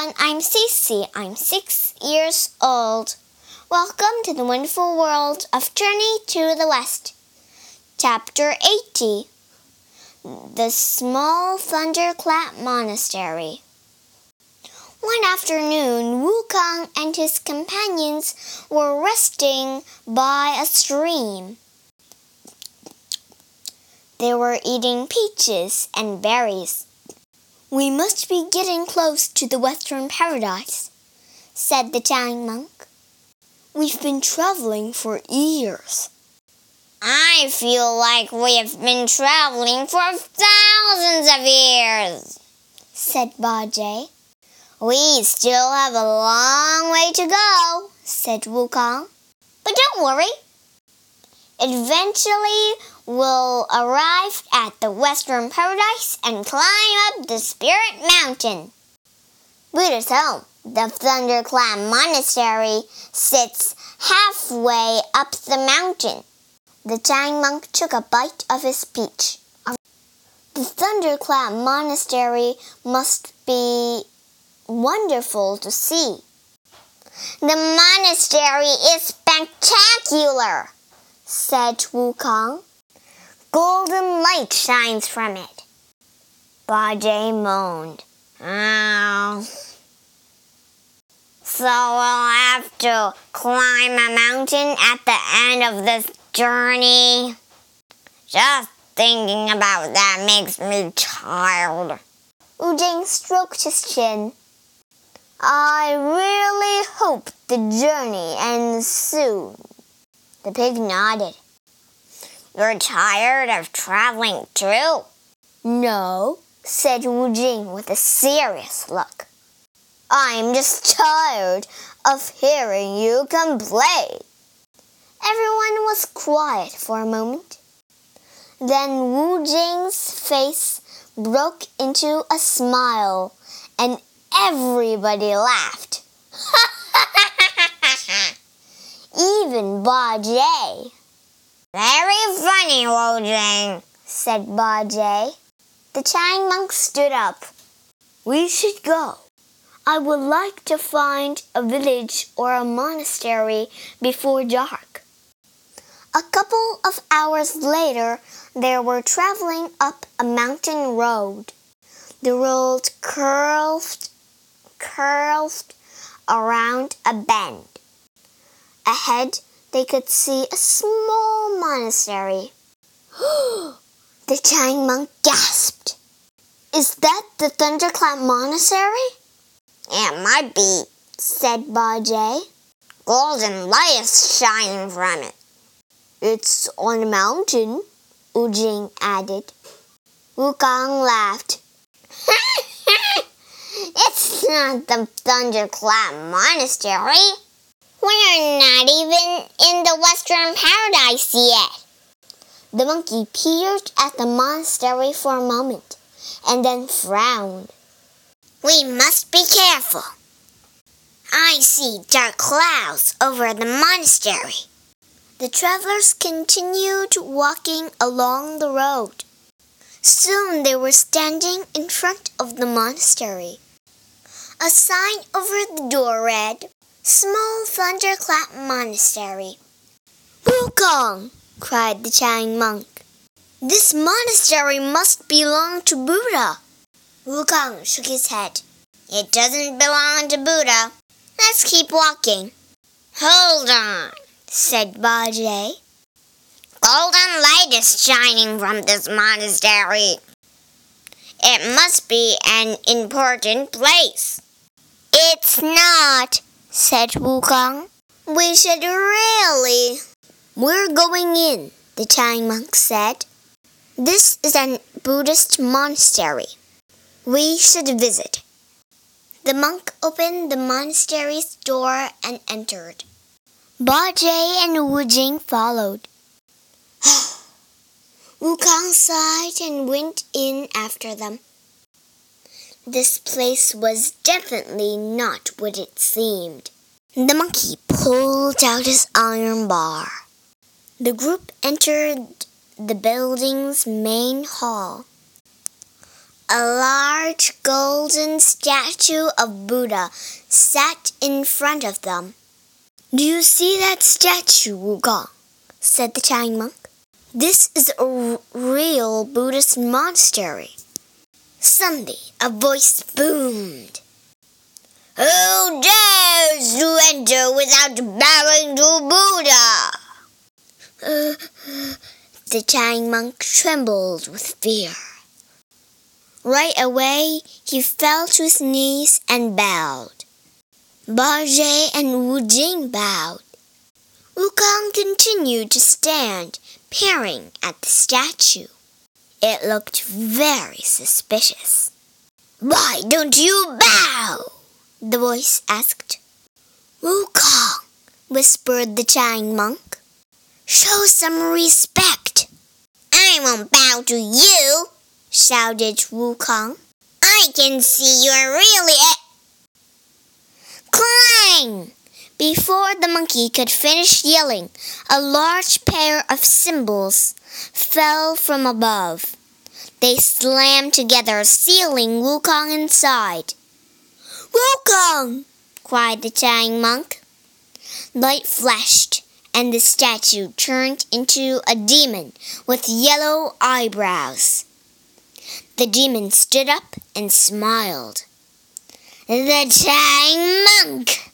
everyone, I'm Cece. I'm six years old. Welcome to the wonderful world of Journey to the West. Chapter 80 The Small Thunderclap Monastery. One afternoon, Wukong and his companions were resting by a stream. They were eating peaches and berries. We must be getting close to the Western Paradise, said the giant monk. We've been traveling for years. I feel like we have been traveling for thousands of years, said Bajie. We still have a long way to go, said Wukong. But don't worry. Eventually, we'll arrive at the Western Paradise and climb up the Spirit Mountain. Buddha's home, the Thunderclap Monastery, sits halfway up the mountain. The giant monk took a bite of his peach. The Thunderclap Monastery must be wonderful to see. The monastery is spectacular, said Wukong. Golden light shines from it. Bajie moaned. Oh. So we'll have to climb a mountain at the end of this journey. Just thinking about that makes me tired. Wu Jing stroked his chin. I really hope the journey ends soon. The pig nodded. You're tired of traveling too? No, said Wu Jing with a serious look. I'm just tired of hearing you complain. Everyone was quiet for a moment. Then Wu Jing's face broke into a smile and everybody laughed. Even Bajie. Very funny, Wu Jing, said Bajie. The Chang monk stood up. We should go. I would like to find a village or a monastery before dark. A couple of hours later, they were traveling up a mountain road. The road curved, curved around a bend. Ahead, they could see a small monastery. the Chang monk gasped. Is that the Thunderclap Monastery? It might be, said Bajie. Golden light is shining from it. It's on a mountain, Wu Jing added. Wukong laughed. it's not the Thunderclap Monastery. We're not even in the Western Paradise yet. The monkey peered at the monastery for a moment and then frowned. We must be careful. I see dark clouds over the monastery. The travelers continued walking along the road. Soon they were standing in front of the monastery. A sign over the door read, Small Thunderclap Monastery. Wukong! cried the Chang monk. This monastery must belong to Buddha. Wukong shook his head. It doesn't belong to Buddha. Let's keep walking. Hold on, said Bajie. Golden light is shining from this monastery. It must be an important place. It's not, said Wu Wukong. We should really. We're going in, the Chang monk said. This is a Buddhist monastery. We should visit. The monk opened the monastery's door and entered. Bajie and Wu Jing followed. Wu Wukong sighed and went in after them. This place was definitely not what it seemed. The monkey pulled out his iron bar. The group entered the building's main hall. A large golden statue of Buddha sat in front of them. Do you see that statue, Wukong? said the Chang monk. This is a real Buddhist monastery. Suddenly, a voice boomed. Who dares to enter without bowing to Buddha? Uh, the Chang monk trembled with fear. Right away, he fell to his knees and bowed. Bajie and Wu Jing bowed. Wukong continued to stand, peering at the statue. It looked very suspicious. Why don't you bow? the voice asked. Wukong, whispered the Chang monk. Show some respect. I won't bow to you, shouted Wukong. I can see you're really a. Clang! Before the monkey could finish yelling, a large pair of cymbals fell from above. They slammed together, sealing Wukong inside. Wukong! cried the Chang monk. Light flashed, and the statue turned into a demon with yellow eyebrows. The demon stood up and smiled. The Chang monk!